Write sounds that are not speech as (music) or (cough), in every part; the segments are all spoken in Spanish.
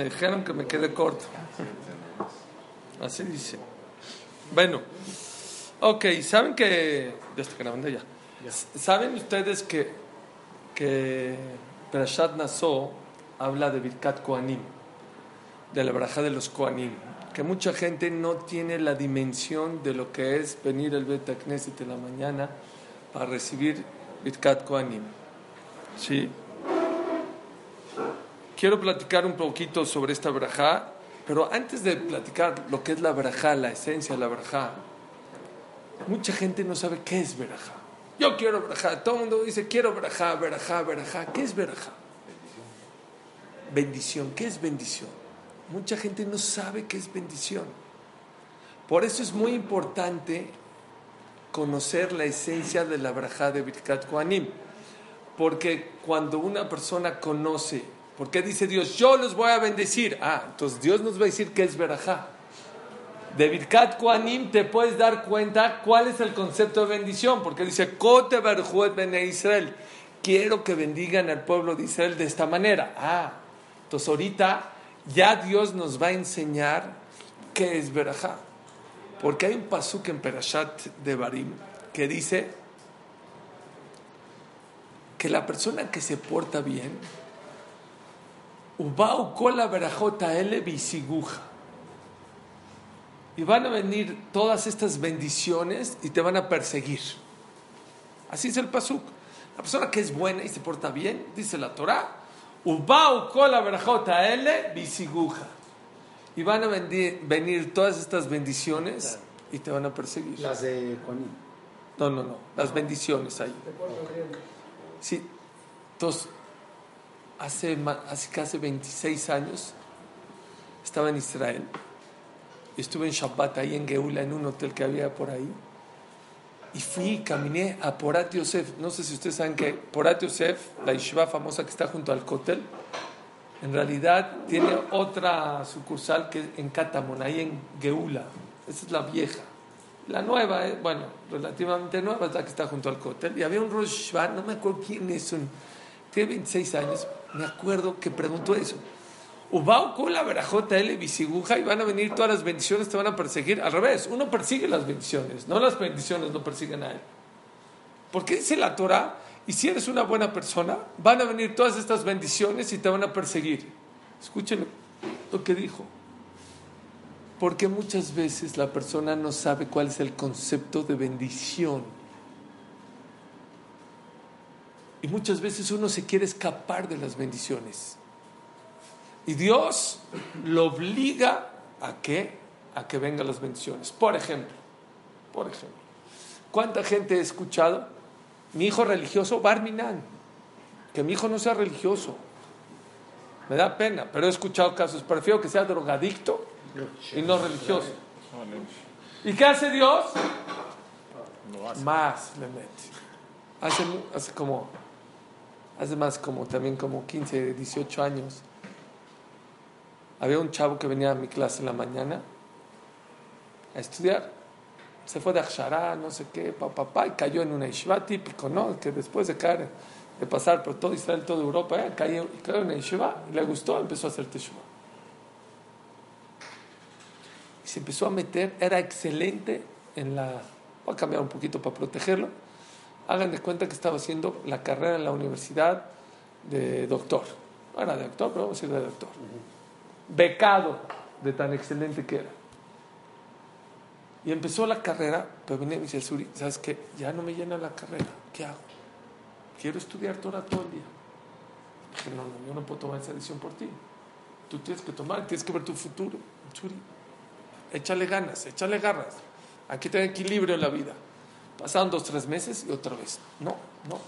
Me dijeron que me quede corto. Así dice. Bueno, ok, saben que. Ya está grabando ya. ¿Saben ustedes que, que Perashat Naso habla de Birkat Koanim, de la braja de los Koanim? Que mucha gente no tiene la dimensión de lo que es venir al Bet Knesset en la mañana para recibir Birkat Koanim. ¿Sí? Quiero platicar un poquito sobre esta braja, pero antes de platicar lo que es la braja, la esencia de la braja, mucha gente no sabe qué es braja. Yo quiero braja, todo el mundo dice quiero braja, braja, braja. ¿Qué es braja? Bendición. ¿Qué es bendición? Mucha gente no sabe qué es bendición. Por eso es muy importante conocer la esencia de la braja de Birkat Koanim. Porque cuando una persona conoce ¿Por qué dice Dios, yo los voy a bendecir? Ah, entonces Dios nos va a decir qué es verajá. De Birkat Koanim te puedes dar cuenta cuál es el concepto de bendición, porque dice, Kote Bene Israel. Quiero que bendigan al pueblo de Israel de esta manera. Ah, entonces ahorita ya Dios nos va a enseñar qué es verajá. Porque hay un pasuk en Perashat de Barim que dice que la persona que se porta bien, Ubau kola verajota ele bisiguja. Y van a venir todas estas bendiciones y te van a perseguir. Así es el pasuk. La persona que es buena y se porta bien, dice la Torah, Ubau kola verajota ele bisiguja. Y van a venir, venir todas estas bendiciones y te van a perseguir. Las de Juanín. No, no, no. Las bendiciones ahí. Sí. Entonces, hace, casi 26 años estaba en Israel. Estuve en Shabbat ahí en Geula, en un hotel que había por ahí. Y fui, caminé a Porat Yosef. No sé si ustedes saben que Porat Yosef, la yeshiva famosa que está junto al hotel, en realidad tiene otra sucursal que en Katamon, ahí en Geula. Esa es la vieja. La nueva, eh, bueno, relativamente nueva, es la que está junto al hotel. Y había un Rosh no me acuerdo quién es, un, tiene 26 años, me acuerdo que preguntó eso. Ubao con la verajota L bisiguja y van a venir todas las bendiciones, te van a perseguir. Al revés, uno persigue las bendiciones, no las bendiciones no persiguen a él. Porque dice la Torah, y si eres una buena persona, van a venir todas estas bendiciones y te van a perseguir. Escuchen lo que dijo. Porque muchas veces la persona no sabe cuál es el concepto de bendición. Y muchas veces uno se quiere escapar de las bendiciones. Y Dios lo obliga a que, a que vengan las bendiciones. Por ejemplo, por ejemplo, ¿cuánta gente he escuchado? Mi hijo religioso, Barminan, que mi hijo no sea religioso. Me da pena, pero he escuchado casos. Prefiero que sea drogadicto y no religioso. ¿Y qué hace Dios? Más le mete. Hace, hace como hace más como también como 15, 18 años, había un chavo que venía a mi clase en la mañana a estudiar. Se fue de Akshara, no sé qué, papá, pa, y cayó en una yeshiva típico, ¿no? Que después de caer, de pasar por todo Israel, toda Europa, ¿eh? cayó, cayó, en una yeshiva, le gustó, empezó a hacer teshuva. Y se empezó a meter, era excelente en la... Voy a cambiar un poquito para protegerlo hagan de cuenta que estaba haciendo la carrera en la universidad de doctor. No era de doctor, pero vamos a decir de doctor. Becado de tan excelente que era. Y empezó la carrera, pero venía y me dice, Suri, ¿sabes qué? Ya no me llena la carrera. ¿Qué hago? Quiero estudiar toda todo el día. Dije, no, no, yo no puedo tomar esa decisión por ti. Tú tienes que tomar, tienes que ver tu futuro. Suri, échale ganas, échale garras. Aquí que tener equilibrio en la vida. Pasaron dos, tres meses y otra vez. No, no.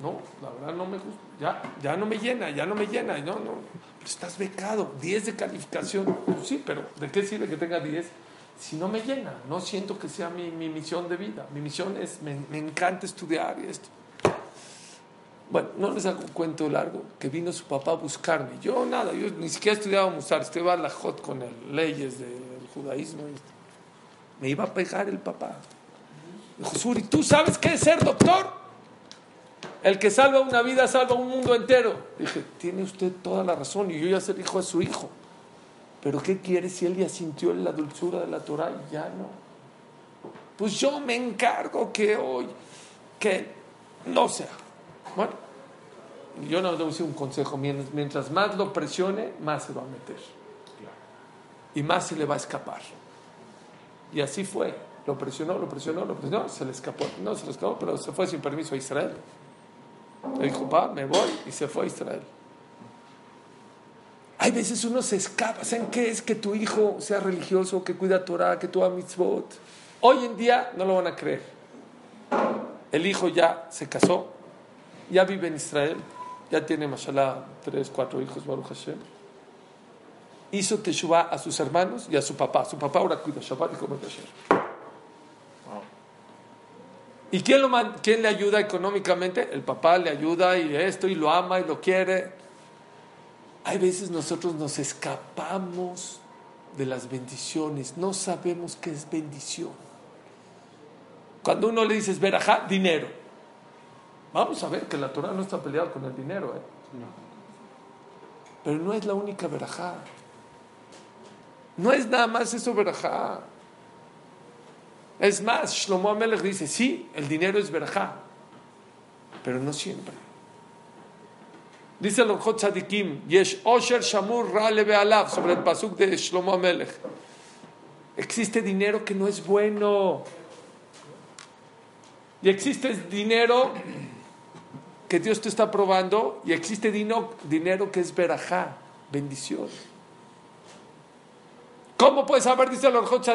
No, la verdad no me gusta. Ya, ya no me llena, ya no me llena. No, no. Pero estás becado, 10 de calificación. sí, pero ¿de qué sirve que tenga 10 si no me llena? No siento que sea mi, mi misión de vida. Mi misión es, me, me, encanta estudiar y esto. Bueno, no les hago un cuento largo, que vino su papá a buscarme. Yo nada, yo ni siquiera estudiaba Musar, estudiaba la Jot con el, leyes del judaísmo. Me iba a pegar el papá. Dijo, Suri, ¿tú sabes qué es ser doctor? El que salva una vida salva un mundo entero. Dije, tiene usted toda la razón y yo ya ser hijo de su hijo. Pero ¿qué quiere si él ya sintió la dulzura de la Torah y ya no? Pues yo me encargo que hoy, que no sea. Bueno, yo no doy un consejo. Mientras más lo presione, más se va a meter. Y más se le va a escapar. Y así fue. Lo presionó, lo presionó, lo presionó, se le escapó. No se le escapó, pero se fue sin permiso a Israel. Le dijo, pa, me voy y se fue a Israel. Hay veces uno se escapa. ¿Saben qué es que tu hijo sea religioso, que cuida Torah, que tú mitzvot? Hoy en día no lo van a creer. El hijo ya se casó, ya vive en Israel, ya tiene, mashallah, tres, cuatro hijos, Baruch Hashem. Hizo Teshuvah a sus hermanos y a su papá. Su papá ahora cuida Shabbat y come kasher. ¿Y quién, lo, quién le ayuda económicamente? El papá le ayuda y esto, y lo ama y lo quiere. Hay veces nosotros nos escapamos de las bendiciones, no sabemos qué es bendición. Cuando uno le dices verajá, dinero. Vamos a ver que la Torah no está peleada con el dinero. ¿eh? Pero no es la única verajá. No es nada más eso verajá. Es más, Shlomo Amelech dice, sí, el dinero es verajá, pero no siempre. Dice el Orjot Tzadikim, Yesh Osher Shamur Rale Be'alav, sobre el pasuk de Shlomo Amelech. Existe dinero que no es bueno. Y existe dinero que Dios te está probando y existe dinero que es verajá, bendición. ¿Cómo puedes saber? Dice el Orjot.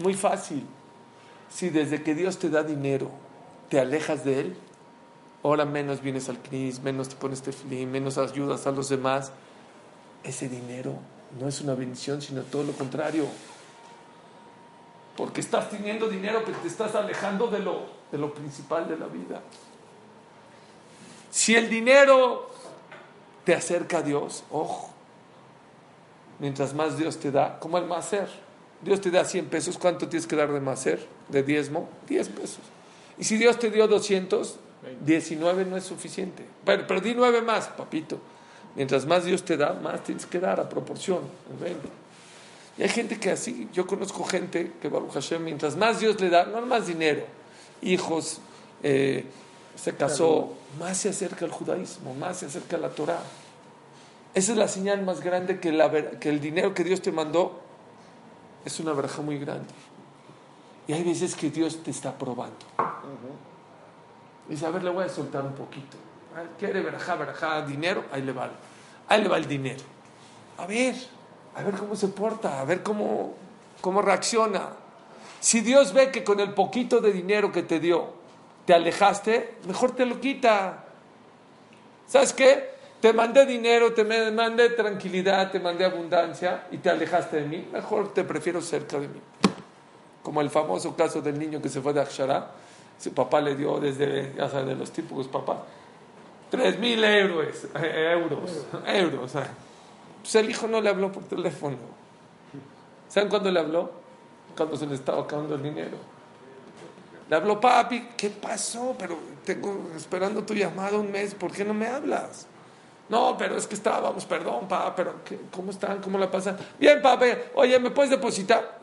Muy fácil. Si desde que Dios te da dinero te alejas de Él, ahora menos vienes al CNIS, menos te pones tefilín, menos ayudas a los demás, ese dinero no es una bendición, sino todo lo contrario. Porque estás teniendo dinero, pero te estás alejando de lo, de lo principal de la vida. Si el dinero te acerca a Dios, ojo, mientras más Dios te da, como el ser Dios te da 100 pesos, ¿cuánto tienes que dar de macer, de diezmo? 10 pesos. Y si Dios te dio 200, 19 no es suficiente. Pero, perdí 9 más, papito. Mientras más Dios te da, más tienes que dar a proporción. Y hay gente que así, yo conozco gente que Baruch Hashem, mientras más Dios le da, no más dinero, hijos, eh, se casó, más se acerca al judaísmo, más se acerca a la Torah. Esa es la señal más grande que, la, que el dinero que Dios te mandó es una verja muy grande. Y hay veces que Dios te está probando. Dice, a ver, le voy a soltar un poquito. Ah, ¿Quiere verajá, verajá, dinero? Ahí le va. Ahí le va el dinero. A ver, a ver cómo se porta, a ver cómo, cómo reacciona. Si Dios ve que con el poquito de dinero que te dio te alejaste, mejor te lo quita. ¿Sabes qué? Te mandé dinero, te mandé tranquilidad, te mandé abundancia y te alejaste de mí. Mejor te prefiero cerca de mí. Como el famoso caso del niño que se fue de Akshara. Su papá le dio desde, ya de los típicos papás, tres mil euros, euros, euros. Pues el hijo no le habló por teléfono. ¿Saben cuándo le habló? Cuando se le estaba acabando el dinero. Le habló, papi, ¿qué pasó? Pero tengo esperando tu llamada un mes, ¿por qué no me hablas? No, pero es que estábamos, perdón, pa, pero ¿cómo están? ¿Cómo la pasan? Bien, pa, oye, ¿me puedes depositar?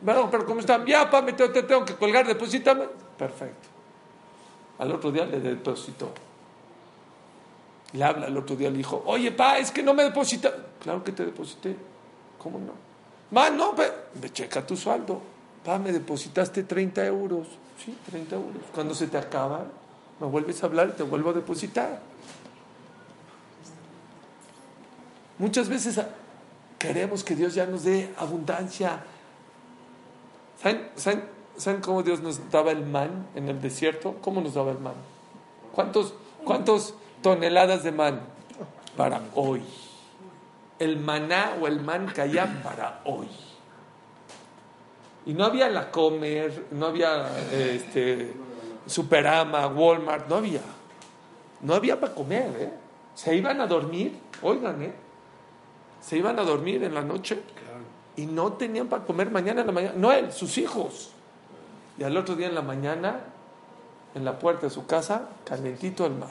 Bueno, pero ¿cómo están? Ya, pa, me te, tengo que colgar, deposítame. Perfecto. Al otro día le depositó. Le habla al otro día le dijo, oye, pa, es que no me deposita. Claro que te deposité. ¿Cómo no? Ma, no, me checa tu sueldo. Pa, me depositaste 30 euros. Sí, 30 euros. Cuando se te acaba, me vuelves a hablar y te vuelvo a depositar. Muchas veces queremos que Dios ya nos dé abundancia. ¿Saben, cómo Dios nos daba el man en el desierto? ¿Cómo nos daba el man? ¿Cuántos, cuántos toneladas de man? Para hoy. El maná o el man caía para hoy. Y no había la comer, no había este, Superama, Walmart, no había. No había para comer, ¿eh? Se iban a dormir, oigan, ¿eh? Se iban a dormir en la noche y no tenían para comer mañana en la mañana. No él, sus hijos. Y al otro día en la mañana en la puerta de su casa, calentito el man.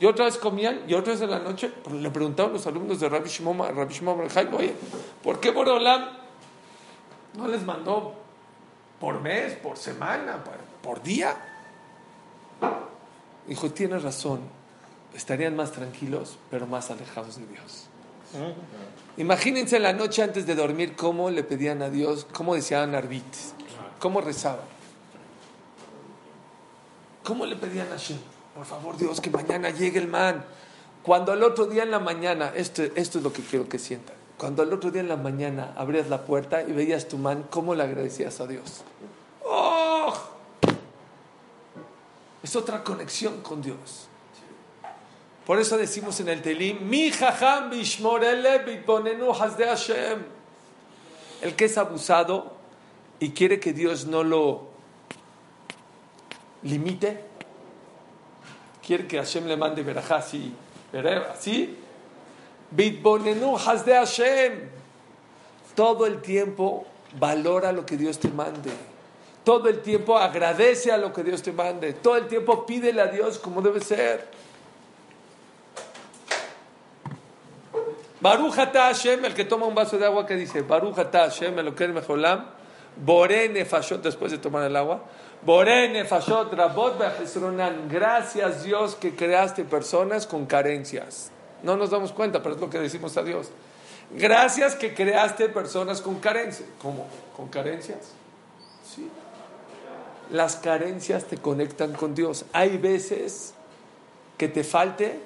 Y otra vez comían, y otra vez en la noche, le preguntaban los alumnos de Rabbi Shimon, Rabbi Shimon oye, ¿por qué Borolam no les mandó por mes, por semana, por día? Dijo, tienes razón, estarían más tranquilos, pero más alejados de Dios. Imagínense la noche antes de dormir cómo le pedían a Dios, cómo decían Arbit, cómo rezaban. ¿Cómo le pedían a Shem? Por favor, Dios, que mañana llegue el man. Cuando al otro día en la mañana, esto, esto es lo que quiero que sientan. Cuando al otro día en la mañana abrías la puerta y veías tu man, ¿cómo le agradecías a Dios? ¡Oh! Es otra conexión con Dios. Por eso decimos en el Telim, mi jajam de Hashem. El que es abusado y quiere que Dios no lo limite, quiere que Hashem le mande verajá así, así, de Hashem. Todo el tiempo valora lo que Dios te mande. Todo el tiempo agradece a lo que Dios te mande. Todo el tiempo pídele a Dios como debe ser. Baruch Hashem, el que toma un vaso de agua que dice, Baruch Hashem, lo que mejolam, Bore nefashot, después de tomar el agua, Bore nefashot rabot gracias Dios que creaste personas con carencias. No nos damos cuenta, pero es lo que decimos a Dios. Gracias que creaste personas con carencias. ¿Cómo? ¿Con carencias? Sí. Las carencias te conectan con Dios. Hay veces que te falte,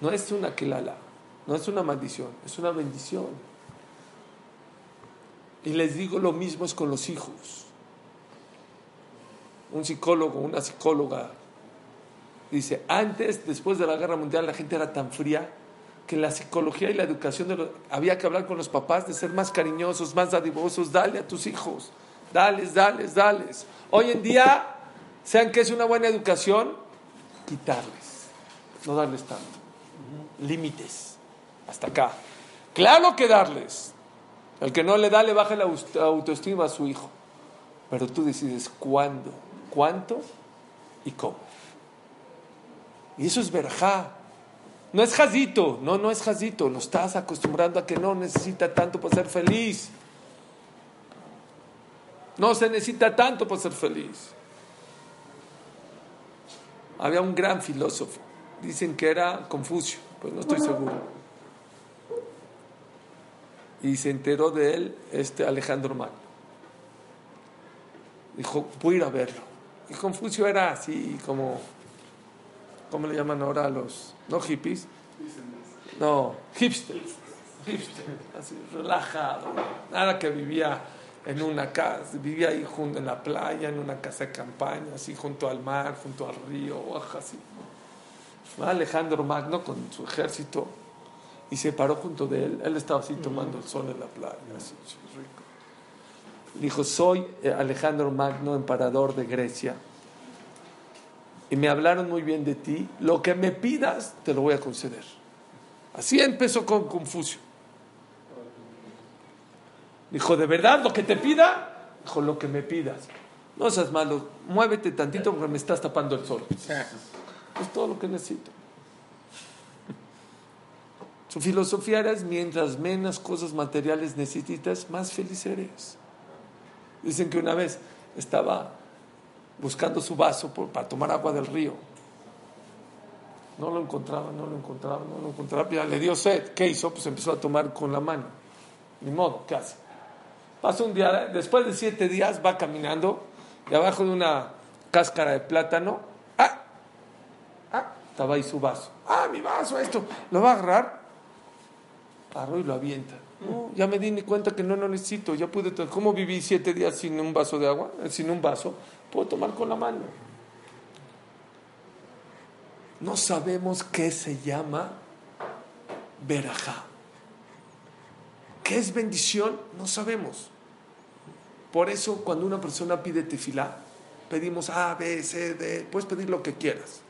no es una quelala no es una maldición, es una bendición. Y les digo lo mismo es con los hijos. Un psicólogo, una psicóloga, dice, antes, después de la guerra mundial, la gente era tan fría que la psicología y la educación de había que hablar con los papás de ser más cariñosos, más dadivosos, dale a tus hijos, dales, dales, dales. Hoy en día, sean que es una buena educación, quitarles, no darles tanto, límites. Hasta acá. Claro que darles. El que no le da le baja la autoestima a su hijo. Pero tú decides cuándo, cuánto y cómo. Y eso es verjá. No es jazito, no, no es jazito. Lo estás acostumbrando a que no necesita tanto para ser feliz. No se necesita tanto para ser feliz. Había un gran filósofo. Dicen que era Confucio, pues no estoy seguro y se enteró de él este Alejandro Magno. Dijo, voy a ir a verlo. Y Confucio era así como, ¿cómo le llaman ahora a los, no hippies? No, hipster. Hipster, así relajado. Nada que vivía en una casa, vivía ahí junto en la playa, en una casa de campaña, así junto al mar, junto al río, así. Alejandro Magno con su ejército y se paró junto de él. Él estaba así tomando el sol en la playa, así, rico. Dijo, soy eh, Alejandro Magno, emperador de Grecia, y me hablaron muy bien de ti, lo que me pidas te lo voy a conceder. Así empezó con Confucio. Dijo, ¿de verdad lo que te pida? Dijo, lo que me pidas. No seas malo, muévete tantito porque me estás tapando el sol. Es todo lo que necesito. Su filosofía era, mientras menos cosas materiales necesitas, más feliz eres. Dicen que una vez estaba buscando su vaso para tomar agua del río. No lo encontraba, no lo encontraba, no lo encontraba. Ya le dio sed. ¿Qué hizo? Pues empezó a tomar con la mano. Ni modo, ¿qué hace? Pasa un día, después de siete días va caminando y abajo de una cáscara de plátano, ¡ah! ¡ah! Estaba ahí su vaso. ¡ah, mi vaso! Esto. Lo va a agarrar agarró y lo avienta. ya me di ni cuenta que no lo necesito, ya pude, ¿cómo viví siete días sin un vaso de agua? Eh, sin un vaso, puedo tomar con la mano. No sabemos qué se llama verajá. ¿Qué es bendición? No sabemos. Por eso cuando una persona pide tefilá, pedimos A, B, C, D, puedes pedir lo que quieras.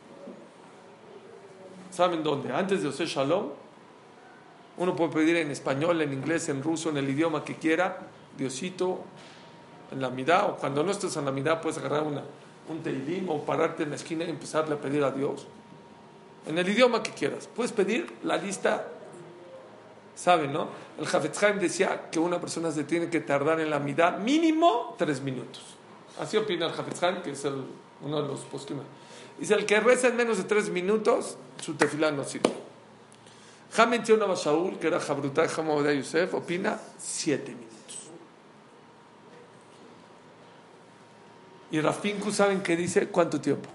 ¿Saben dónde? Antes de hacer Shalom, uno puede pedir en español, en inglés, en ruso, en el idioma que quiera, Diosito, en la mitad, o cuando no estés en la mitad puedes agarrar una un teilim o pararte en la esquina y empezarle a pedir a Dios. En el idioma que quieras. Puedes pedir la lista, ¿saben, no? El Jafetz decía que una persona se tiene que tardar en la mitad mínimo tres minutos. Así opina el Jafetz que es uno de los posquimas. Dice, el que reza en menos de tres minutos, su tefilá no sirve. Ja menciona a Shaul, que era Jabrutai de Yosef, opina siete minutos. Y Rafinku, ¿saben qué dice? ¿Cuánto tiempo?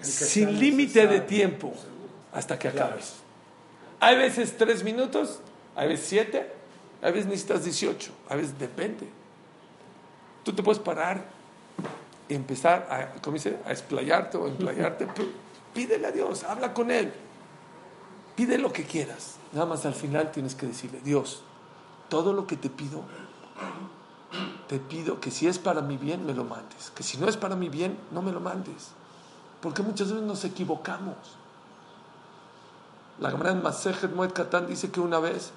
Sin límite de tiempo hasta que acabes. Hay veces tres minutos, hay veces siete, hay veces necesitas 18, a veces depende. Tú te puedes parar y empezar a, ¿cómo dice? a explayarte o emplayarte. (laughs) Pídele a Dios, habla con Él. Pide lo que quieras. Nada más al final tienes que decirle, Dios, todo lo que te pido, te pido que si es para mi bien, me lo mandes. Que si no es para mi bien, no me lo mandes. Porque muchas veces nos equivocamos. La gran Masejet Moed Katan dice que una vez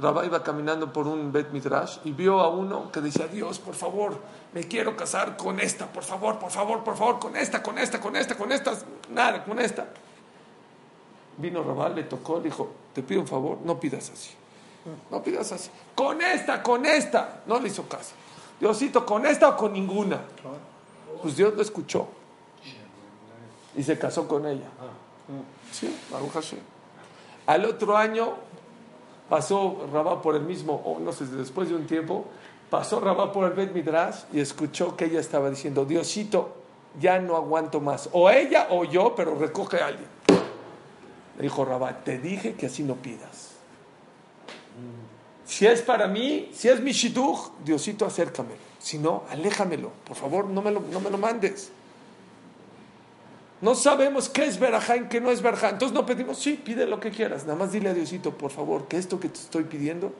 Rabá iba caminando por un Bet Midrash y vio a uno que decía, Dios, por favor, me quiero casar con esta, por favor, por favor, por favor, con esta, con esta, con esta, con esta, nada, con esta. Vino Rabá, le tocó, le dijo, te pido un favor, no pidas así. No pidas así. Con esta, con esta. No le hizo caso. Diosito, ¿con esta o con ninguna? Pues Dios lo escuchó. Y se casó con ella. Sí, Al otro año pasó Rabá por el mismo, no sé, después de un tiempo, pasó Rabá por el Bet Midrash y escuchó que ella estaba diciendo, Diosito, ya no aguanto más. O ella o yo, pero recoge a alguien. Le dijo Rabá, te dije que así no pidas. Si es para mí, si es mi shidduch, Diosito, acércame. Si no, aléjamelo. Por favor, no me lo, no me lo mandes. No sabemos qué es verajá y qué no es verajá. Entonces no pedimos, sí, pide lo que quieras. Nada más dile a Diosito, por favor, que esto que te estoy pidiendo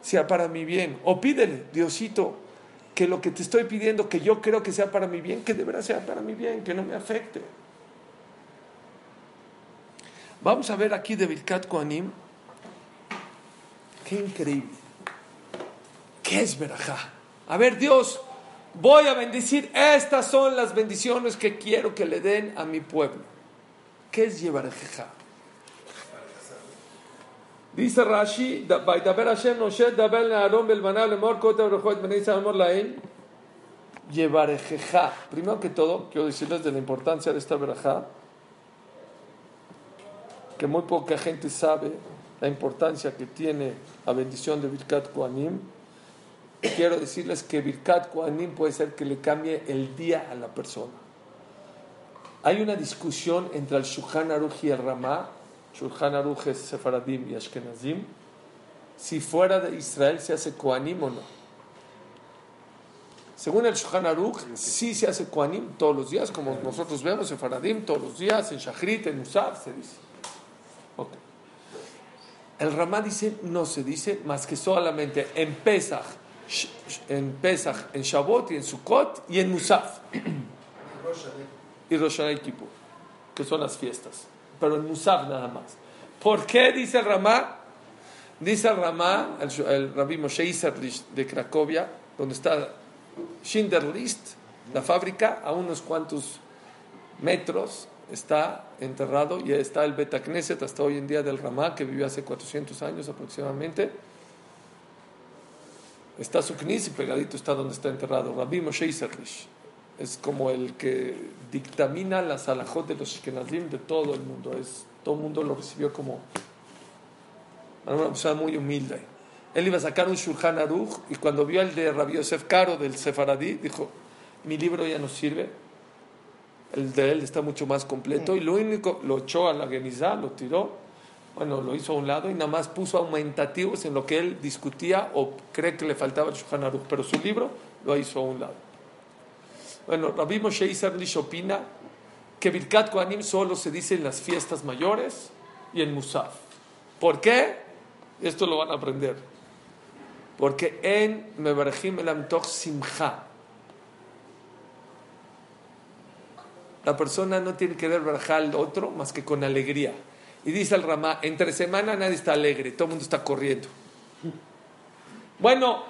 sea para mi bien. O pídele, Diosito, que lo que te estoy pidiendo, que yo creo que sea para mi bien, que de verdad sea para mi bien, que no me afecte. Vamos a ver aquí de Birkat Koanim Qué increíble. ¿Qué es verajá? A ver, Dios, voy a bendecir. Estas son las bendiciones que quiero que le den a mi pueblo. ¿Qué es Yevarejeja? Dice Rashi, Hashem Moshe, Daber Aaron Belmaná, Lemor, Kota, Benisa, Amor. Primero que todo, quiero decirles de la importancia de esta verajá, que muy poca gente sabe la importancia que tiene la bendición de Birkat Koanim, quiero decirles que Birkat Koanim puede ser que le cambie el día a la persona. Hay una discusión entre el Shulchan Aruch y el Ramá, Shulchan Aruch es Sefaradim y Ashkenazim, si fuera de Israel se hace Koanim o no. Según el Shulchan Aruch, sí se hace Koanim todos los días, como nosotros vemos, Sefaradim todos los días, en Shachrit, en Musaf, se dice. El Ramá dice, no se dice más que solamente en Pesach, en Pesach, en Shavuot y en Sukkot y en Musaf. y Rosh Kippur, que son las fiestas. Pero en Musaf nada más. ¿Por qué dice el Ramá? Dice el Ramá, el, el Rabbi Moshe de Cracovia, donde está Schindlerlist, la fábrica, a unos cuantos metros está enterrado y está el Betacneset hasta hoy en día del Ramá, que vivió hace 400 años aproximadamente. Está su knis y pegadito está donde está enterrado. Rabbi Moshe Iserlish. Es como el que dictamina las alajot de los Shkenazim de todo el mundo. Es, todo el mundo lo recibió como una persona muy humilde. Él iba a sacar un Shulchan Aruch y cuando vio el de Rabbi Yosef Caro del Sefaradí, dijo, mi libro ya no sirve, el de él está mucho más completo y lo único, lo echó a la Genizá, lo tiró, bueno, lo hizo a un lado y nada más puso aumentativos en lo que él discutía o cree que le faltaba el pero su libro lo hizo a un lado. Bueno, Rabbi Moshe Isarlish opina que Birkat Kohanim solo se dice en las fiestas mayores y en Musaf. ¿Por qué? Esto lo van a aprender. Porque en Mebarejim el Amtoch Simcha, La persona no tiene que ver al otro más que con alegría. Y dice el Ramá, entre semana nadie está alegre, todo el mundo está corriendo. Bueno,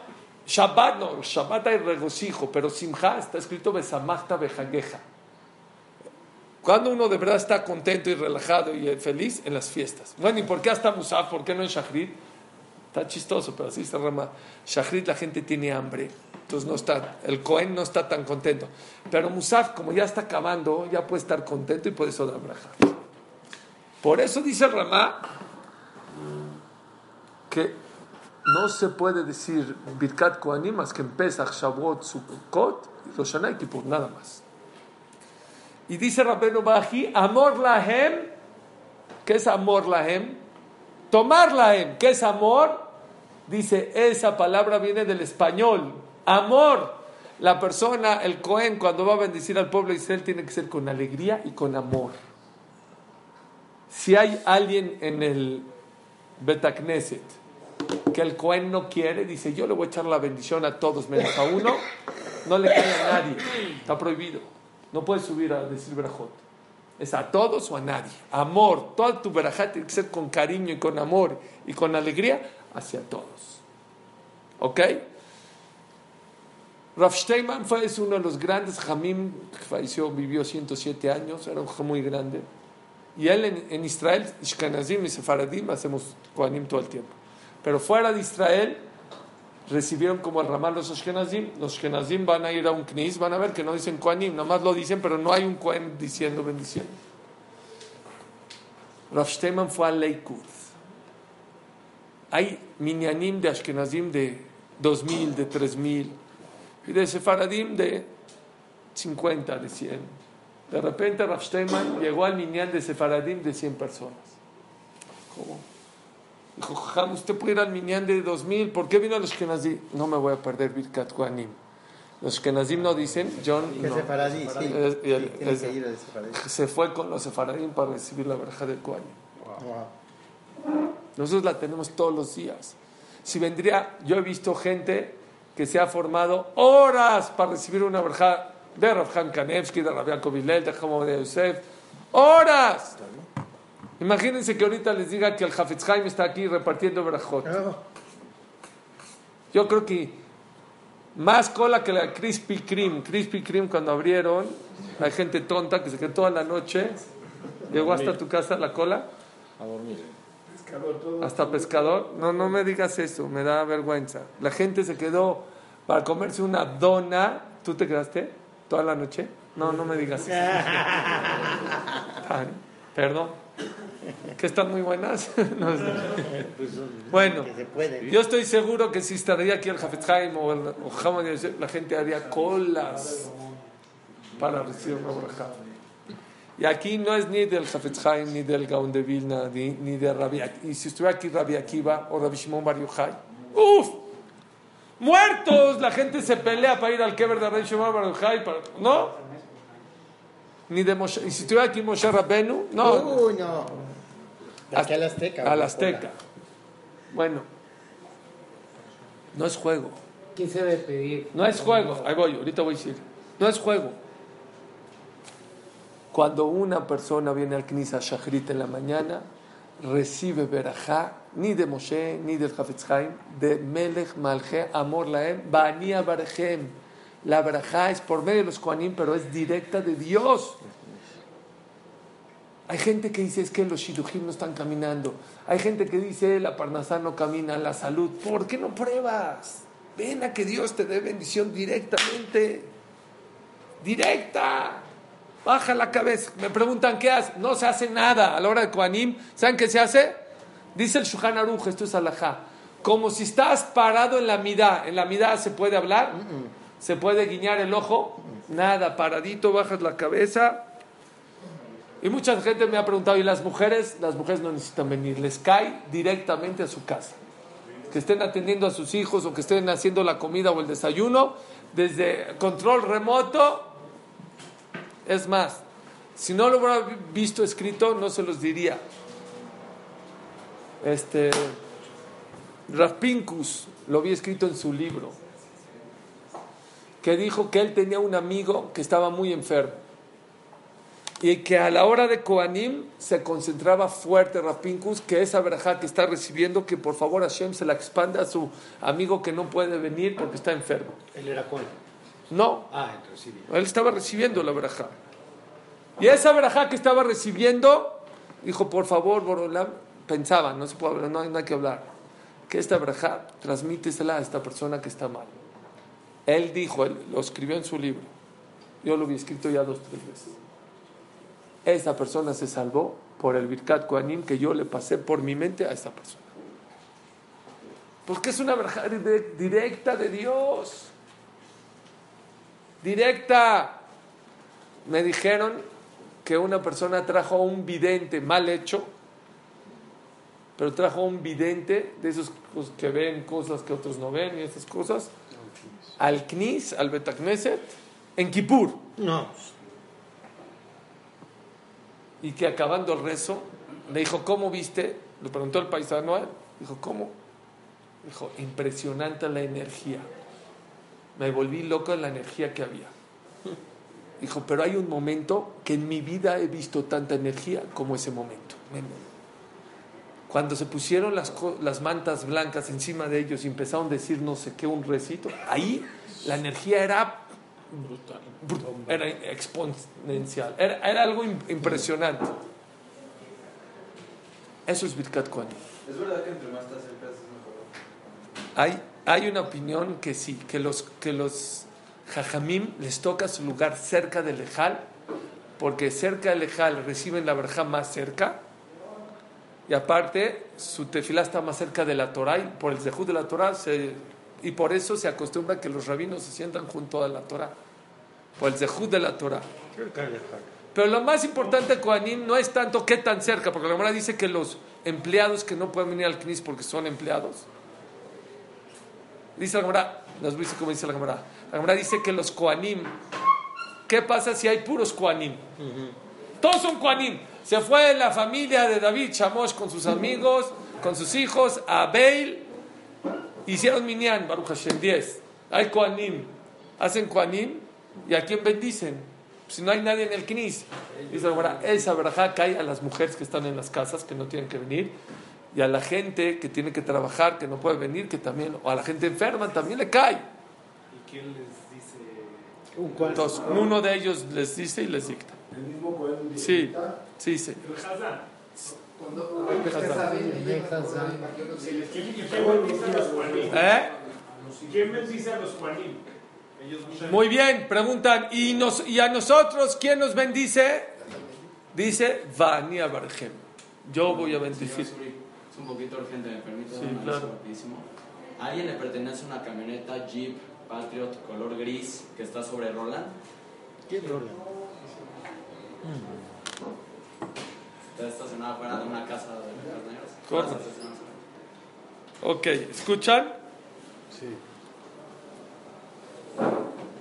Shabbat no, Shabbat hay regocijo, pero Simcha está escrito Besamachta Bejageja. Cuando uno de verdad está contento y relajado y feliz en las fiestas. Bueno, ¿y por qué hasta Musaf? ¿Por qué no en Shachrit? Está chistoso, pero así se rama. Shachrit la gente tiene hambre, entonces no está, el Cohen no está tan contento. Pero Musaf, como ya está acabando, ya puede estar contento y puede eso dar Por eso dice Ramá que no se puede decir Birkat Kohanim más que en Pesach, Shavuot, Sukkot y Rosh Hashanah y nada más. Y dice Rabbeinu Baji, amor lahem, ¿qué es amor lahem? Tomar lahem, ¿qué es amor? Dice, esa palabra viene del español, amor. La persona, el Cohen, cuando va a bendecir al pueblo de Israel, tiene que ser con alegría y con amor. Si hay alguien en el Betacneset que el Cohen no quiere, dice, yo le voy a echar la bendición a todos menos a uno, no le cae a nadie, está prohibido. No puedes subir a decir verajot. Es a todos o a nadie. Amor, toda tu verajat tiene que ser con cariño y con amor y con alegría hacia todos. ¿Ok? Rav Steinman fue uno de los grandes Jamim, falleció, vivió 107 años, era un muy grande. Y él en, Israel, Ishkanazim y Sefaradim, hacemos Kohanim todo el tiempo. Pero fuera de Israel, recibieron como el ramal los Ashkenazim. Los Ashkenazim van a ir a un knis, van a ver que no dicen Kohanim, nomás lo dicen, pero no hay un Kohen diciendo bendición. Rav Shteman fue a Leikud. Hay minyanim de Ashkenazim de 2000, de 3000, y de Sefaradim de 50, de 100. De repente Rav Shteman llegó al minyan de Sefaradim de 100 personas. ¿Cómo? Dijo, usted puede ir al Minyan de 2000, ¿por qué vino a los Kenazim? No me voy a perder Birkat Kohanim. Los Kenazim no dicen, John no. Se fue con los Sefaradim para recibir la verja del Kohanim. Nosotros la tenemos todos los días. Si vendría, yo he visto gente que se ha formado horas para recibir una verja de Rav Kanevsky, de Rav Yaakov de de Yosef. ¡Horas! Imagínense que ahorita les diga que el Hafetz Haim está aquí repartiendo verajot. Yo creo que más cola que la Krispy Kreme. Krispy Kreme cuando abrieron, hay gente tonta que se quedó toda la noche. Llegó hasta tu casa la cola. A dormir. Hasta pescador. No, no me digas eso, me da vergüenza. La gente se quedó para comerse una dona. ¿Tú te quedaste toda la noche? No, no me digas eso. (laughs) Perdón que están muy buenas. (laughs) Pues, bueno, yo estoy seguro que si estaría aquí el Jafet o el o la gente haría colas para recibir una braja. Y aquí no es ni del Jafet ni del Gaon de Vilna, ni, ni de Rabbi Y si estuviera aquí Rabbi Akiva o Rabbi Shimon Bar Yochai, ¡uf! ¡Muertos! La gente se pelea para ir al Keber de Rabbi Shimon Bar Yochai, ¿no? Ni de Moshe. Y si estuviera aquí Moshe Rabbenu, no. Uy, no. Aquí al Azteca. Al Azteca. Bueno, no es juego. ¿Quién se debe pedir? No es juego. Ahí voy, ahorita voy a decir. No es juego. Cuando una persona viene al Knisa Shachrit en la mañana, recibe verajá ni de Moshe, ni del Hafetz de Melech Malche Amor Laem, Bania Barechem. La verajá es por medio de los Koanim, pero es directa de Dios. Hay gente que dice es que los shidujim no están caminando. Hay gente que dice la parnasá no camina, la salud. ¿Por qué no pruebas? Ven a que Dios te dé bendición directamente. Directa. Baja la cabeza. Me preguntan qué hace. No se hace nada a la hora de Koanim. ¿Saben qué se hace? Dice el Shuhan Aruj, esto es alajá. Como si estás parado en la midá. ¿En la midá se puede hablar? ¿Se puede guiñar el ojo? Nada, paradito, bajas la cabeza y mucha gente me ha preguntado, ¿y las mujeres? Las mujeres no necesitan venir, les cae directamente a su casa. Que estén atendiendo a sus hijos o que estén haciendo la comida o el desayuno, desde control remoto. Es más, si no lo hubiera visto escrito, no se los diría. Este, Rapincus lo había escrito en su libro, que dijo que él tenía un amigo que estaba muy enfermo y que a la hora de Koanim se concentraba fuerte Rapinkus, que esa verajá que está recibiendo, que por favor Hashem se la expanda a su amigo que no puede venir porque está enfermo. ¿Él era? No. Ah, Él estaba recibiendo la verajá. Y esa verajá que estaba recibiendo, dijo, por favor, Borolam, pensaba, no se puede hablar, no hay nada que hablar, que esta verajá transmítesela a esta persona que está mal. Él dijo, él lo escribió en su libro, yo lo había escrito ya dos, tres veces. Esa persona se salvó por el Birkat Koanim que yo le pasé por mi mente a esa persona. Porque es una verajá directa de Dios. Directa. Me dijeron que una persona trajo un vidente mal hecho, pero trajo un vidente de esos que ven cosas que otros no ven y esas cosas, al Knis, al Betakneset, en Kippur. No. Y que acabando el rezo, le dijo, ¿cómo viste? Le preguntó el paisano a él. Dijo, ¿cómo? Dijo, impresionante la energía. Me volví loco en la energía que había. Dijo, pero hay un momento que en mi vida he visto tanta energía como ese momento. Cuando se pusieron las, las mantas blancas encima de ellos y empezaron a decir no sé qué, un recito, ahí la energía era brutal, era exponencial, era, era algo impresionante. Eso es Birkat Kohanim. ¿Es verdad que entre más te acercas es mejor? Hay, hay una opinión que sí, que los, que los Jajamim les toca su lugar cerca del Ejal, porque cerca del Ejal reciben la verja más cerca, y aparte su tefilá está más cerca de la Torah, y por el zehut de la Torah, y por eso se acostumbra que los rabinos se sientan junto a la Torah, por el zehut de la Torah. Pero lo más importante de Kohanim no es tanto qué tan cerca, porque la Gemara dice que los empleados que no pueden venir al Knis porque son empleados, dice la Gemara, nos dice como dice la Gemara, la Gemara dice que los Koanim, ¿qué pasa si hay puros Koanim? Todos son Koanim. Se fue la familia de David Chamosh con sus amigos, con sus hijos, a Beil, hicieron Minyan, Baruch Hashem 10. Hay Koanim, hacen Koanim, ¿y a quién bendicen? Si no hay nadie en el Knis. Dice la Gemara, esa verajá cae a las mujeres que están en las casas, que no tienen que venir, y a la gente que tiene que trabajar, que no puede venir, que también, o a la gente enferma también le cae. ¿Y quién les dice? Entonces, uno de ellos les dice y les dicta. El mismo Cohen Sí, sí, sí. Cuando ¿Eh? ¿Quién bendice a los Juanim? Muy bien, preguntan, ¿y, nos, ¿y a nosotros quién nos bendice? Dice, Vani Abarjem. Yo voy a bendecir. Es un poquito urgente, me permite Sí, claro. rapidísimo. ¿A alguien le pertenece una camioneta Jeep Patriot color gris que está sobre Roland? ¿Quién rola? Está estacionada fuera de una casa de fuera. Ok, ¿escuchan? Sí.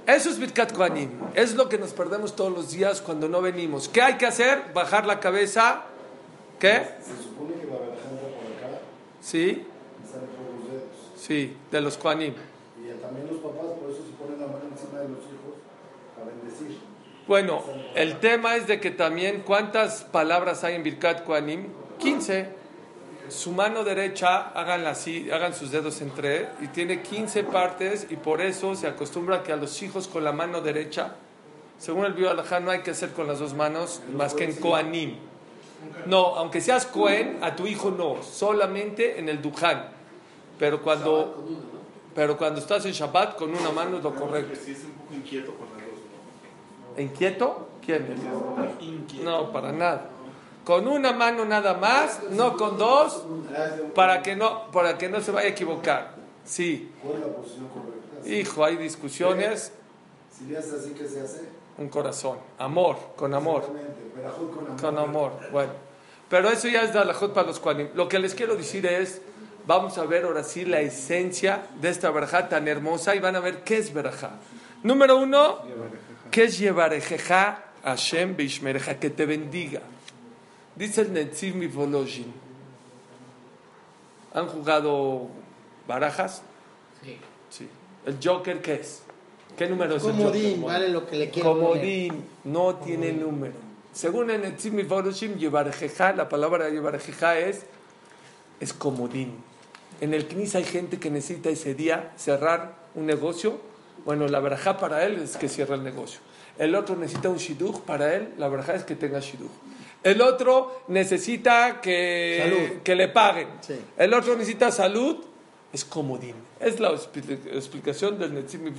Eso es Birkat Kohanim. Es lo que nos perdemos todos los días cuando no venimos. ¿Qué hay que hacer? Bajar la cabeza. ¿Qué? se supone que la verja entra por acá Sí, sí, de los Kohanim. Y también los papás, por eso se ponen la mano encima de los hijos para bendecir. Bueno, el tema es de que también, ¿cuántas palabras hay en Birkat Kohanim? 15. Su mano derecha, háganla así, hagan sus dedos entre, y tiene 15 partes, y por eso se acostumbra que a los hijos con la mano derecha, según el Alajá, no hay que hacer con las dos manos, más que en Kohanim. No, aunque seas Cohen, a tu hijo no, solamente en el Duján. Pero cuando, pero cuando estás en Shabbat, con una mano es lo correcto. Sí, es un poco inquieto. ¿Quién? No, para nada. Con una mano nada más, no con dos, para que no, para que no se vaya a equivocar. Sí, hijo, hay discusiones, Si le haces así, ¿qué se hace? un corazón, amor, con amor, Con amor. con amor. Bueno, pero eso ya es de la para los cuanim. Lo que les quiero decir es, vamos a ver ahora sí la esencia de esta verajá tan hermosa y van a ver qué es verajá. Número uno, ¿qué es llevarejeja Hashem Bishmereja? Que te bendiga. Dice el Netziv Mivolojin. ¿Han jugado barajas? Sí. Sí. ¿El Joker qué es? ¿Qué número es el Comodín, Joker? vale lo que le poner. Comodín, no tiene número. Según en Etzim Vodoshim, Yevarejeja, la palabra Yevarejeja es, es comodín. En el Knis hay gente que necesita ese día cerrar un negocio. Bueno, la verajá para él es que cierre el negocio. El otro necesita un shidduch, para él la verajá es que tenga shidduch. El otro necesita que, que le paguen. Sí. El otro necesita salud, es comodín. Es la expli- explicación del Netzim.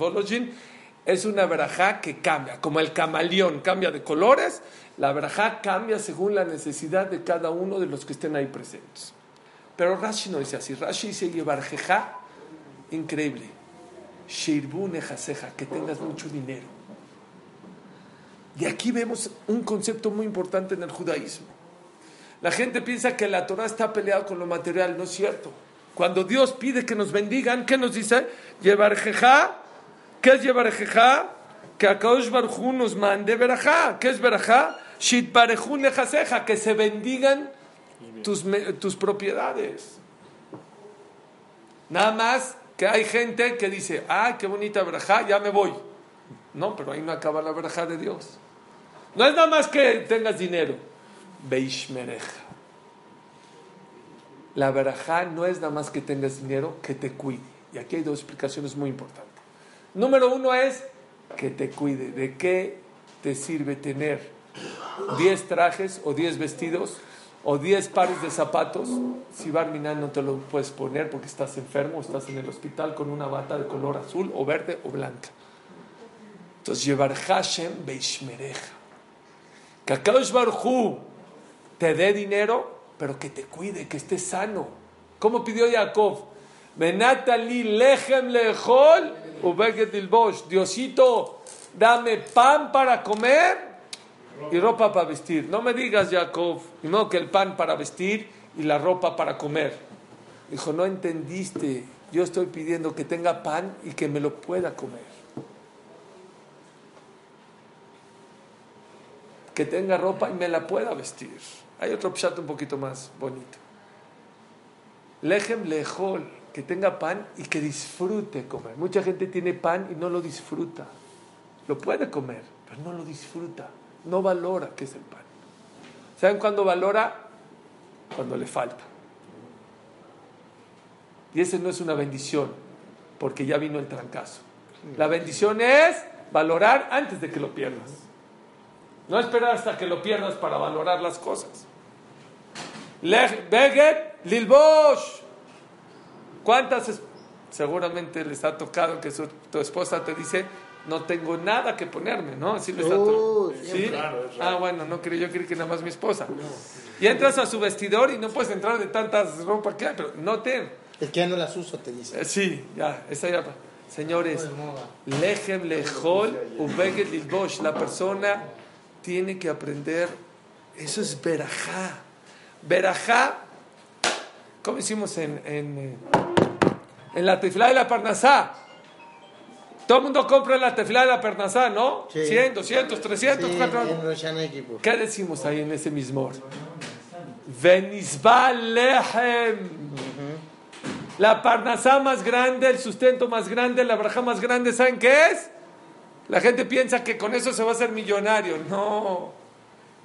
Es una verajá que cambia, como el camaleón cambia de colores, la verajá cambia según la necesidad de cada uno de los que estén ahí presentes. Pero Rashi no dice así. Rashi dice Yevarjeja, increíble. Shirbu nejaseja, que tengas mucho dinero. Y aquí vemos un concepto muy importante en el judaísmo. La gente piensa que la Torah está peleada con lo material, no es cierto. Cuando Dios pide que nos bendigan, ¿qué nos dice? Yevarjeja, ¿qué es Yevarjeja? Que Akadosh Baruj Hu nos mande verajá. ¿Qué es verajá? Shit barejú nejaseja, que se bendigan tus, tus propiedades. Nada más que hay gente que dice, ah, qué bonita verajá, ya me voy. No, pero ahí no acaba la verajá de Dios. No es nada más que tengas dinero. Beishmereja. La verajá no es nada más que tengas dinero, que te cuide. Y aquí hay dos explicaciones muy importantes. Número uno es que te cuide. ¿De qué te sirve tener 10 trajes o 10 vestidos o 10 pares de zapatos si Barminan no te lo puedes poner porque estás enfermo, estás en el hospital con una bata de color azul o verde o blanca? Entonces, llevar Hashem Beishmereja. Que Akadosh Baruj Hu te dé dinero, pero que te cuide, que estés sano. ¿Cómo pidió Jacob? Benatali ubeged dilbosh. Diosito, dame pan para comer y ropa para vestir. No me digas, Jacob, modo que el pan para vestir y la ropa para comer. Dijo, no entendiste. Yo estoy pidiendo que tenga pan y que me lo pueda comer. Que tenga ropa y me la pueda vestir. Hay otro pshat un poquito más bonito. Lejem lejol, que tenga pan y que disfrute comer. Mucha gente tiene pan y no lo disfruta. Lo puede comer, pero no lo disfruta. No valora qué es el pan. ¿Saben cuándo valora? Cuando le falta. Y ese no es una bendición, porque ya vino el trancazo. La bendición es valorar antes de que lo pierdas. No esperar hasta que lo pierdas para valorar las cosas. Beget Lilbosh. ¿Cuántas es- seguramente les ha tocado que su- tu esposa te dice no tengo nada que ponerme, ¿no? Así les ha to- Uy, ¿Sí? Claro, Ah, bueno, no creí, yo creí que nada más mi esposa. Y entras a su vestidor y no puedes entrar de tantas ropa que hay, pero no te. Es que ya no las uso, te dice. Eh, Sí, ya, esa ya. Señores, lejem lejol ubeget lilbosh. La persona tiene que aprender. Eso es verajá. Verajá, como hicimos en, en, eh, en la tefilá de la Parnasá. Todo el mundo compra la tefilá de la Parnasá, ¿no? Sí. 100, 200, 300, Sí, 400. en Rosh Hashanah, equipo. ¿Qué decimos ahí en ese mismo? Venisba lehem. La parnasá más grande, el sustento más grande, la braja más grande, ¿saben qué es? La gente piensa que con eso se va a hacer millonario. No.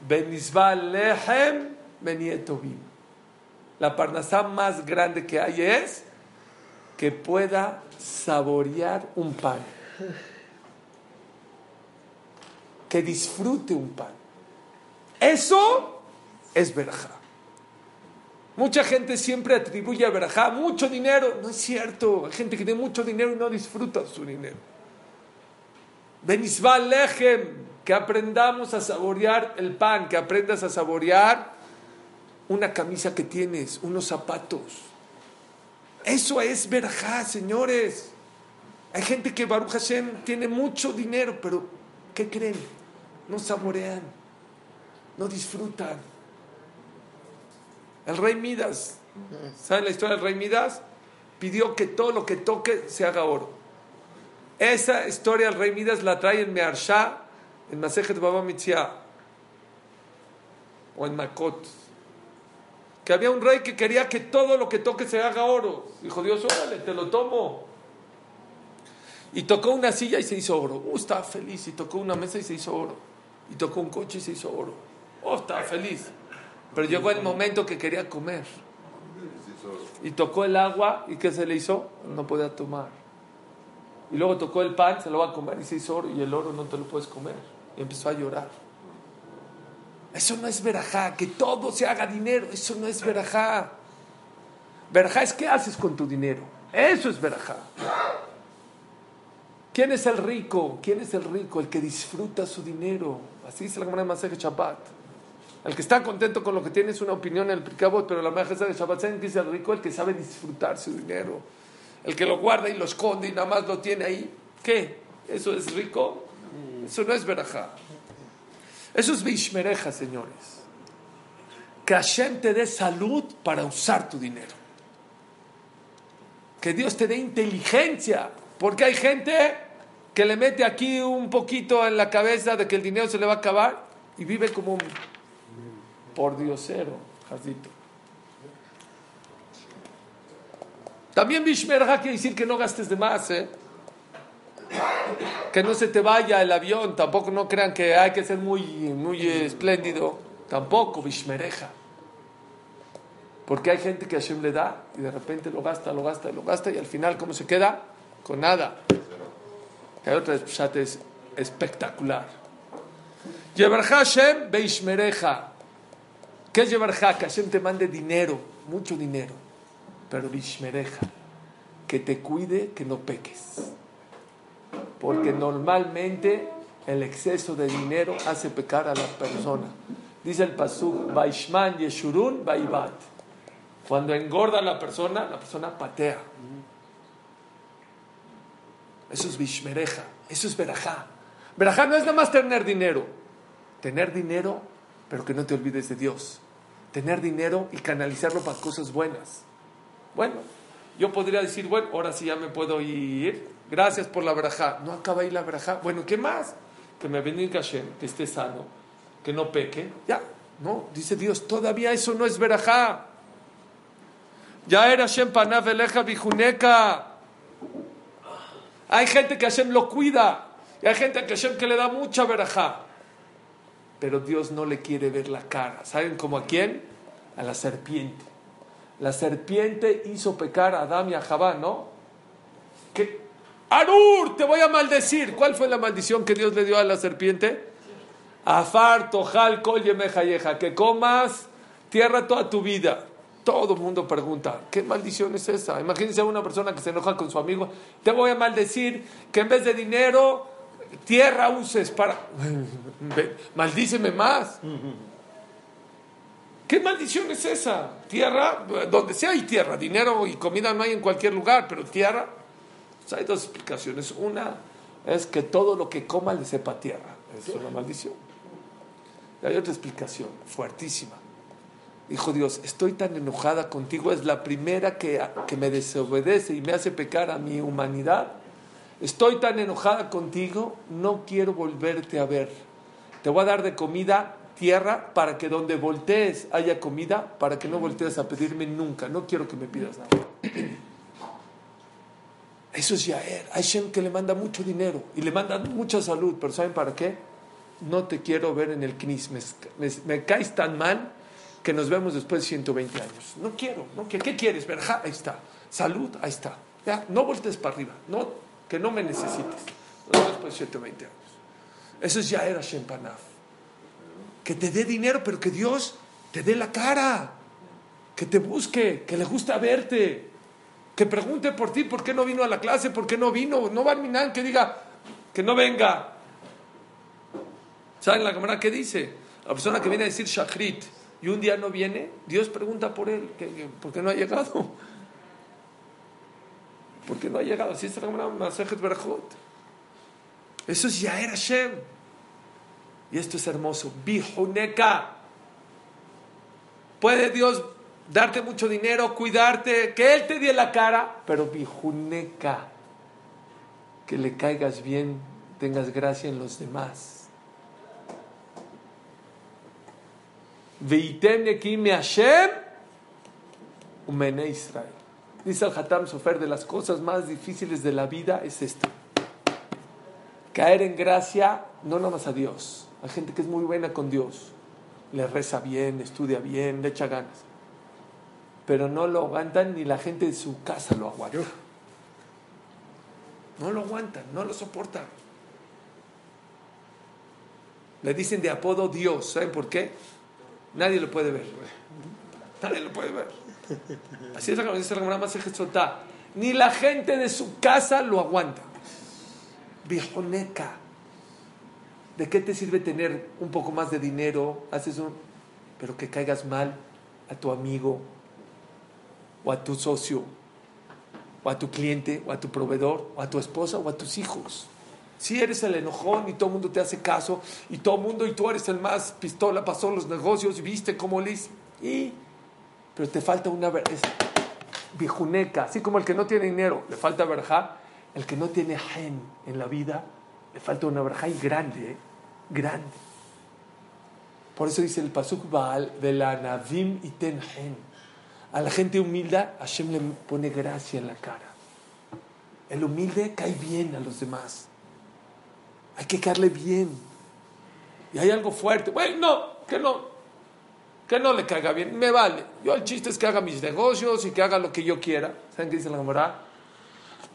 Venisba lehem benietovim. La parnasá más grande que hay es que pueda saborear un pan. Que disfrute un pan. Eso es verajá. Mucha gente siempre atribuye a verajá mucho dinero. No es cierto. Hay gente que tiene mucho dinero y no disfruta su dinero. Benisba lejem. Que aprendamos a saborear el pan. Que aprendas a saborear una camisa que tienes, unos zapatos. Eso es verajá, señores. Hay gente que Baruch Hashem tiene mucho dinero, pero ¿qué creen? No saborean, no disfrutan. El rey Midas, ¿saben la historia del rey Midas? Pidió que todo lo que toque se haga oro. Esa historia el rey Midas la trae en Mearsha, en Masejet Baba Mitzia, o en Makot. Que había un rey que quería que todo lo que toque se haga oro. Dijo Dios, órale, te lo tomo. Y tocó una silla y se hizo oro. Uh, estaba feliz. Y tocó una mesa y se hizo oro. Y tocó un coche y se hizo oro. Oh, estaba feliz. Pero llegó el momento que quería comer. Y tocó el agua y ¿qué se le hizo? No podía tomar. Y luego tocó el pan, se lo va a comer y se hizo oro y el oro no te lo puedes comer. Y empezó a llorar. Eso no es verajá, que todo se haga dinero, eso no es verajá. Verajá es qué haces con tu dinero. Eso es verajá. ¿Quién es el rico? ¿Quién es el rico? El que disfruta su dinero. Así dice la Gemara de Shabbat. El que está contento con lo que tiene es una opinión en el Prikabot, pero la Majesad de Shabbat ¿saben dice el rico? El que sabe disfrutar su dinero. El que lo guarda y lo esconde y nada más lo tiene ahí. ¿Qué? ¿Eso es rico? Eso no es verajá. Eso es Vishmereja, señores. Que Hashem te dé salud para usar tu dinero. Que Dios te dé inteligencia. Porque hay gente que le mete aquí un poquito en la cabeza de que el dinero se le va a acabar y vive como un por diosero, Jacito. También Bishmerja quiere decir que no gastes de más, ¿eh? Que no se te vaya el avión, tampoco no crean que hay que ser muy, muy espléndido, tampoco Bishmereja. Porque hay gente que Hashem le da y de repente lo gasta, lo gasta, lo gasta y al final, ¿cómo se queda? Con nada. Hay otra chat es espectacular. Hashem Beishmereja. ¿Qué es Yeberja? Que Hashem te mande dinero, mucho dinero. Pero Beishmereja. Que te cuide, que no peques. Porque normalmente el exceso de dinero hace pecar a la persona. Dice el Pasuk, Baishman Yeshurun Baibat. Cuando engorda a la persona, la persona patea. Eso es Bishmereja, eso es Berajá. Berajá no es nada más tener dinero. Tener dinero, pero que no te olvides de Dios. Tener dinero y canalizarlo para cosas buenas. Bueno, yo podría decir, bueno, ahora sí ya me puedo ir. Gracias por la Berajá. No acaba ahí la Berajá. Bueno, ¿qué más? Que me bendiga Hashem, que esté sano, que no peque. Ya, no, dice Dios, todavía eso no es Berajá. Ya era Hashem panav eleja bijuneka. Hay gente que Hashem lo cuida. Y hay gente que Hashem que le da mucha verajá. Pero Dios no le quiere ver la cara. ¿Saben cómo a quién? A la serpiente. La serpiente hizo pecar a Adán y a Jabá, ¿no? Arur, te voy a maldecir. ¿Cuál fue la maldición que Dios le dio a la serpiente? Afar, tojal, kol, yemeja, que comas tierra toda tu vida. Todo el mundo pregunta, ¿qué maldición es esa? Imagínense a una persona que se enoja con su amigo, te voy a maldecir que en vez de dinero, tierra uses para... (laughs) Maldíceme más. ¿Qué maldición es esa? Tierra, donde sea hay tierra, dinero y comida no hay en cualquier lugar, pero tierra. hay dos explicaciones. Una es que todo lo que coma le sepa tierra. Es una maldición. Y hay otra explicación fuertísima. Dijo Dios, estoy tan enojada contigo, es la primera que, que me desobedece y me hace pecar a mi humanidad. Estoy tan enojada contigo, no quiero volverte a ver. Te voy a dar de comida tierra para que donde voltees haya comida, para que no voltees a pedirme nunca. No quiero que me pidas nada. Eso es Yair. Hay Shem que le manda mucho dinero y le manda mucha salud, pero ¿saben para qué? No te quiero ver en el knis. Me, caes tan mal que nos vemos después de 120 años. No quiero, no quiero. ¿Qué quieres? Verja, ahí está. Salud, ahí está. Ya, no voltees para arriba. No, que no me necesites. No después de 120 años. Eso es Yair Hashem que te dé dinero, pero que Dios te dé la cara, que te busque, que le gusta verte, que pregunte por ti, por qué no vino a la clase, por qué no vino, no va a que diga que no venga. ¿Saben la cámara qué dice? La persona que viene a decir Shachrit y un día no viene, Dios pregunta por él, ¿por qué no ha llegado? ¿Por qué no ha llegado? Así es la cámara Masejet Berajot. Eso es Yair Hashem. Y esto es hermoso. Bijuneka. Puede Dios darte mucho dinero, cuidarte, que Él te dé la cara, pero bijuneka. Que le caigas bien, tengas gracia en los demás. Israel. Dice el Hatam Sofer, de las cosas más difíciles de la vida es esto. Caer en gracia, no nada más a Dios, hay gente que es muy buena con Dios, le reza bien, estudia bien, le echa ganas. Pero no lo aguantan ni la gente de su casa lo aguanta. No lo aguantan, no lo soportan. Le dicen de apodo Dios. ¿Saben por qué? Nadie lo puede ver. Nadie lo puede ver. Así es la dice la más Ni la gente de su casa lo aguanta. Viejoneca. ¿De qué te sirve tener un poco más de dinero? Haces un. Pero que caigas mal a tu amigo, o a tu socio, o a tu cliente, o a tu proveedor, o a tu esposa, o a tus hijos. Si eres el enojón y todo el mundo te hace caso, y todo el mundo, y tú eres el más pistola, pasó los negocios, viste cómo les. Y, pero te falta una. Es viejuneca, así como el que no tiene dinero, le falta verja, el que no tiene gen en la vida, le falta una verja y grande, ¿eh? Grande. Por eso dice el Pasuk Baal de la Navim y Ten Gen. A la gente humilde, Hashem le pone gracia en la cara. El humilde cae bien a los demás. Hay que caerle bien. Y hay algo fuerte. Bueno, no, que no. Que no le caiga bien. Me vale. Yo el chiste es que haga mis negocios y que haga lo que yo quiera. ¿Saben qué dice la Gemara?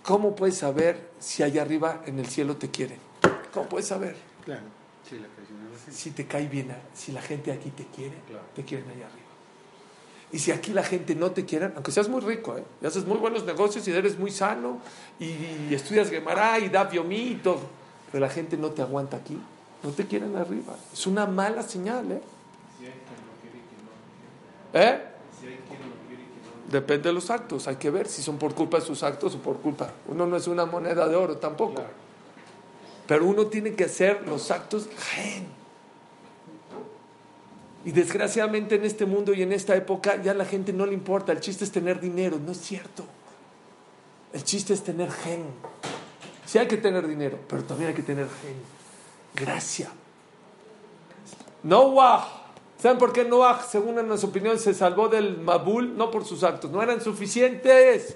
¿Cómo puedes saber si allá arriba en el cielo te quieren? ¿Cómo puedes saber? Claro. Si te cae bien, si la gente aquí te quiere, te quieren allá arriba. Y si aquí la gente no te quiere, aunque seas muy rico, ¿eh? y haces muy buenos negocios y eres muy sano, y, estudias Gemara y da y todo, pero la gente no te aguanta aquí, no te quieren arriba. Es una mala señal, ¿eh? ¿Eh? Depende de los actos, hay que ver si son por culpa de sus actos o por culpa. Uno no es una moneda de oro tampoco. Pero uno tiene que hacer los actos gen. Y desgraciadamente en este mundo y en esta época ya la gente no le importa. El chiste es tener dinero. No es cierto. El chiste es tener gen. Sí hay que tener dinero, pero también hay que tener gen. Gracia. Noah. ¿Saben por qué Noah, según nuestra opinión, se salvó del Mabul? No por sus actos, no eran suficientes.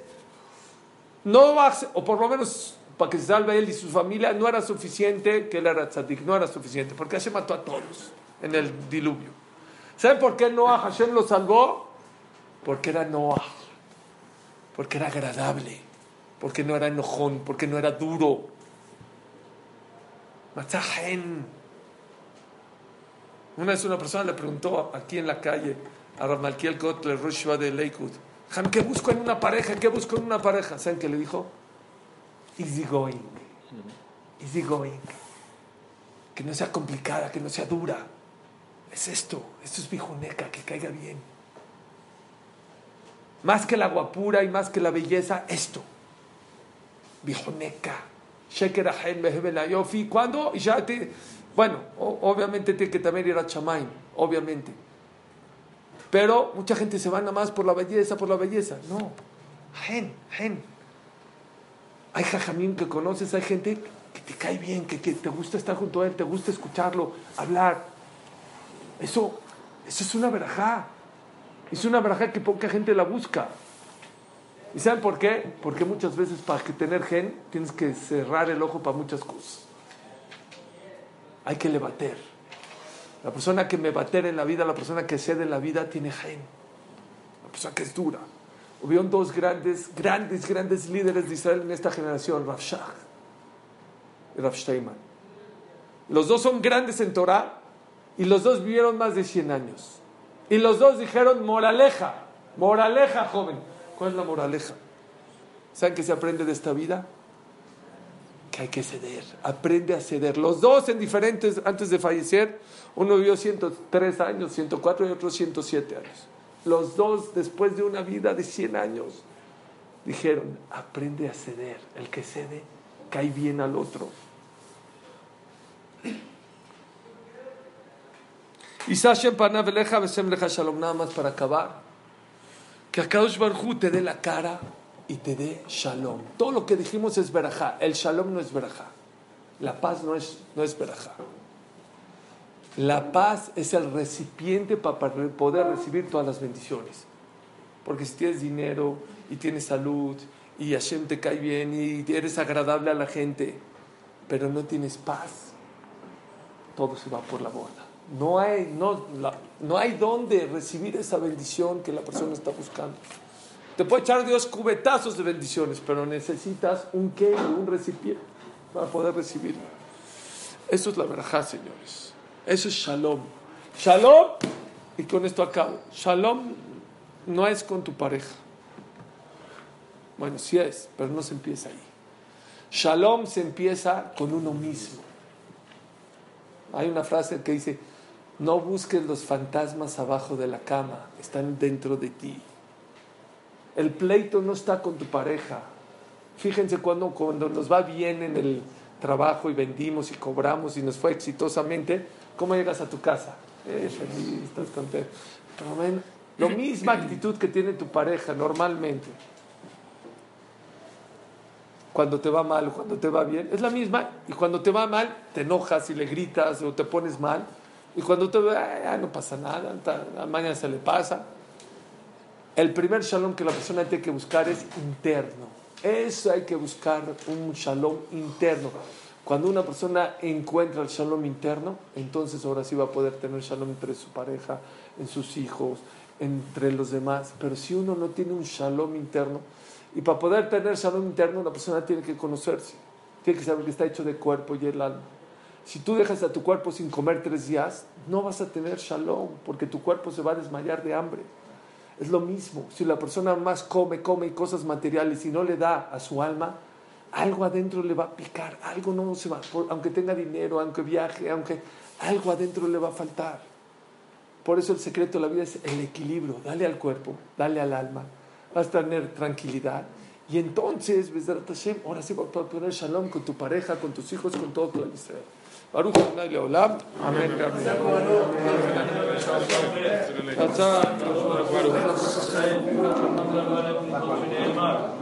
Noah, o por lo menos para que se salve él y su familia, no era suficiente que él era tzadik, no era suficiente, porque Hashem mató a todos en el diluvio. ¿Saben por qué Noah Hashem lo salvó? Porque era Noah, porque era agradable porque no era enojón, porque no era duro. Matzahen. Una vez una persona le preguntó aquí en la calle a Ramalkiel Kotler, Roshua de Lakewood, ¿qué busco en una pareja? ¿Qué busco en una pareja? ¿Saben qué le dijo? Easy going. Easy going. Que no sea complicada, que no sea dura. Es esto, esto es bijuneca, que caiga bien. Más que la guapura y más que la belleza, esto. Bijoneca. Sheker Yofi. ¿Cuándo? Ya te, bueno, obviamente tiene que también ir a Chamain, obviamente. Pero mucha gente se va nada más por la belleza, por la belleza. No. Gen, gen. Hay jajamín que conoces, hay gente que te cae bien, que, te gusta estar junto a él, te gusta escucharlo, hablar. Eso, eso es una verajá. Es una verajá que poca gente la busca. ¿Y saben por qué? Porque muchas veces para que tener gen tienes que cerrar el ojo para muchas cosas. Hay que le bater. La persona que me bater en la vida, la persona que cede en la vida, tiene gen. La persona que es dura. Hubieron dos grandes, grandes, grandes líderes de Israel en esta generación, Rav y Rav. Los dos son grandes en Torah y los dos vivieron más de 100 años. Y los dos dijeron, moraleja, moraleja, joven ¿Cuál es la moraleja? ¿Saben qué se aprende de esta vida? Que hay que ceder. Aprende a ceder. Los dos en diferentes, antes de fallecer, uno vivió 103 años, 104 y otro 107 años. Los dos, después de una vida de 100 años, dijeron, aprende a ceder. El que cede cae bien al otro. Y nada más para acabar que Akadosh Barhu te dé la cara y te dé shalom. Todo lo que dijimos es verajá. El shalom no es verajá. La paz no es, no es verajá. La paz es el recipiente para poder recibir todas las bendiciones. Porque si tienes dinero y tienes salud y Hashem te cae bien y eres agradable a la gente, pero no tienes paz, todo se va por la borda. No hay, no, No hay dónde recibir esa bendición que la persona está buscando. Te puede echar Dios cubetazos de bendiciones, pero necesitas un qué, un recipiente para poder recibirlo. Eso es la verajá, señores. Eso es shalom. Shalom, y con esto acabo. Shalom no es con tu pareja. Bueno, sí es, pero no se empieza ahí. Shalom se empieza con uno mismo. Hay una frase que dice, no busques los fantasmas abajo de la cama, están dentro de ti. El pleito no está con tu pareja. Fíjense cuando, cuando nos va bien en el trabajo y vendimos y cobramos y nos fue exitosamente, ¿cómo llegas a tu casa? Eh, feliz, estás contento. La misma actitud que tiene tu pareja normalmente. Cuando te va mal o cuando te va bien, es la misma. Y cuando te va mal, te enojas y le gritas o te pones mal. Y cuando te va, no pasa nada, mañana se le pasa. El primer shalom que la persona tiene que buscar es interno. Eso hay que buscar un shalom interno. Cuando una persona encuentra el shalom interno, entonces ahora sí va a poder tener shalom entre su pareja, en sus hijos, entre los demás. Pero si uno no tiene un shalom interno, y para poder tener shalom interno, una persona tiene que conocerse, tiene que saber que está hecho de cuerpo y el alma. Si tú dejas a tu cuerpo sin comer tres días, no vas a tener shalom, porque tu cuerpo se va a desmayar de hambre. Es lo mismo, si la persona más come, come cosas materiales y no le da a su alma, algo adentro le va a picar, algo no se va, aunque tenga dinero, aunque viaje, aunque algo adentro le va a faltar. Por eso el secreto de la vida es el equilibrio, dale al cuerpo, dale al alma, vas a tener tranquilidad. Y entonces, ahora sí vas a poner shalom con tu pareja, con tus hijos, con todo, el Israel. Baruch Adonai Leolam. Amén. Amén.